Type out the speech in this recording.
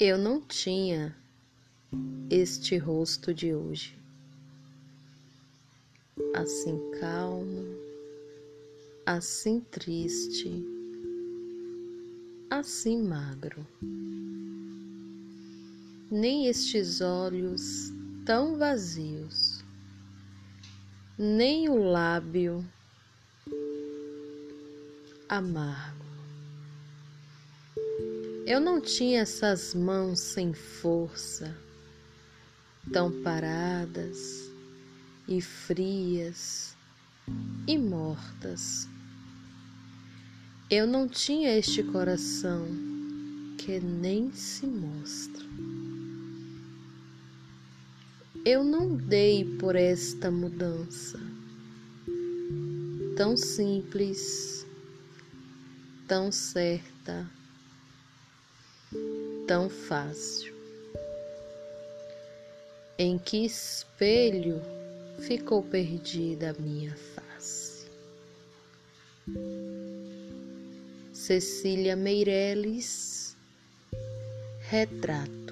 Eu não tinha este rosto de hoje, assim calmo, assim triste, assim magro, nem estes olhos tão vazios, nem o lábio amargo. Eu não tinha essas mãos sem força, tão paradas e frias e mortas. Eu não tinha este coração que nem se mostra. Eu não dei por esta mudança tão simples, tão certa tão fácil. Em que espelho ficou perdida a minha face? Cecília Meireles, retrato.